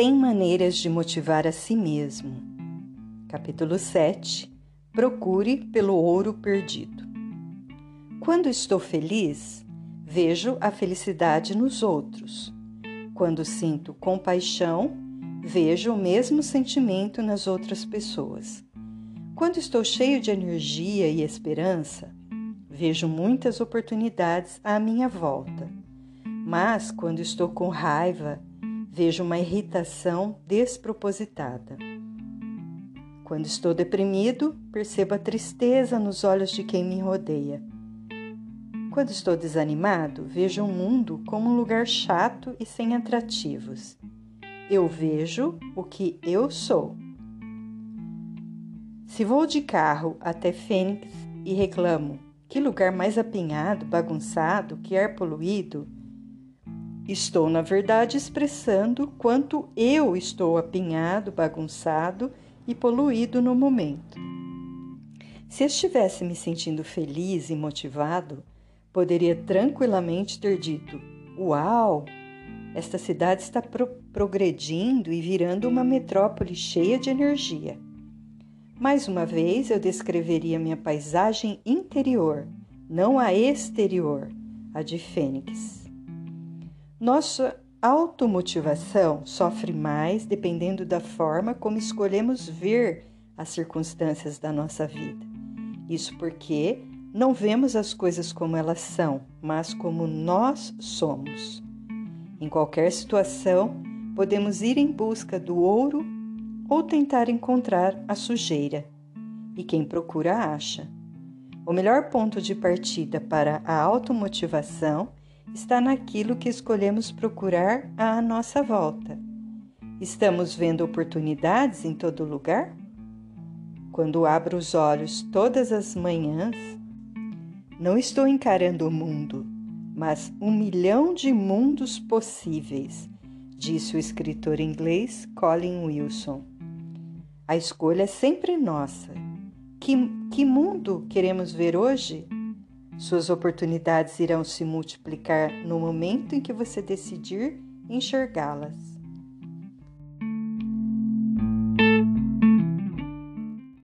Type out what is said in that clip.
100 maneiras de motivar a si mesmo. Capítulo 7 Procure pelo ouro perdido. Quando estou feliz, vejo a felicidade nos outros. Quando sinto compaixão, vejo o mesmo sentimento nas outras pessoas. Quando estou cheio de energia e esperança, vejo muitas oportunidades à minha volta. Mas quando estou com raiva, vejo uma irritação despropositada. Quando estou deprimido, percebo a tristeza nos olhos de quem me rodeia. Quando estou desanimado, vejo o mundo como um lugar chato e sem atrativos. Eu vejo o que eu sou. Se vou de carro até Fênix e reclamo que lugar mais apinhado, bagunçado, que ar poluído, Estou, na verdade, expressando quanto eu estou apinhado, bagunçado e poluído no momento. Se estivesse me sentindo feliz e motivado, poderia tranquilamente ter dito: Uau! Esta cidade está pro progredindo e virando uma metrópole cheia de energia. Mais uma vez, eu descreveria minha paisagem interior, não a exterior, a de Fênix. Nossa automotivação sofre mais dependendo da forma como escolhemos ver as circunstâncias da nossa vida. Isso porque não vemos as coisas como elas são, mas como nós somos. Em qualquer situação, podemos ir em busca do ouro ou tentar encontrar a sujeira. E quem procura acha. O melhor ponto de partida para a automotivação está naquilo que escolhemos procurar à nossa volta. Estamos vendo oportunidades em todo lugar? Quando abro os olhos todas as manhãs, não estou encarando o mundo, mas um milhão de mundos possíveis, disse o escritor inglês Colin Wilson. A escolha é sempre nossa. Que, que mundo queremos ver hoje? Suas oportunidades irão se multiplicar no momento em que você decidir enxergá-las.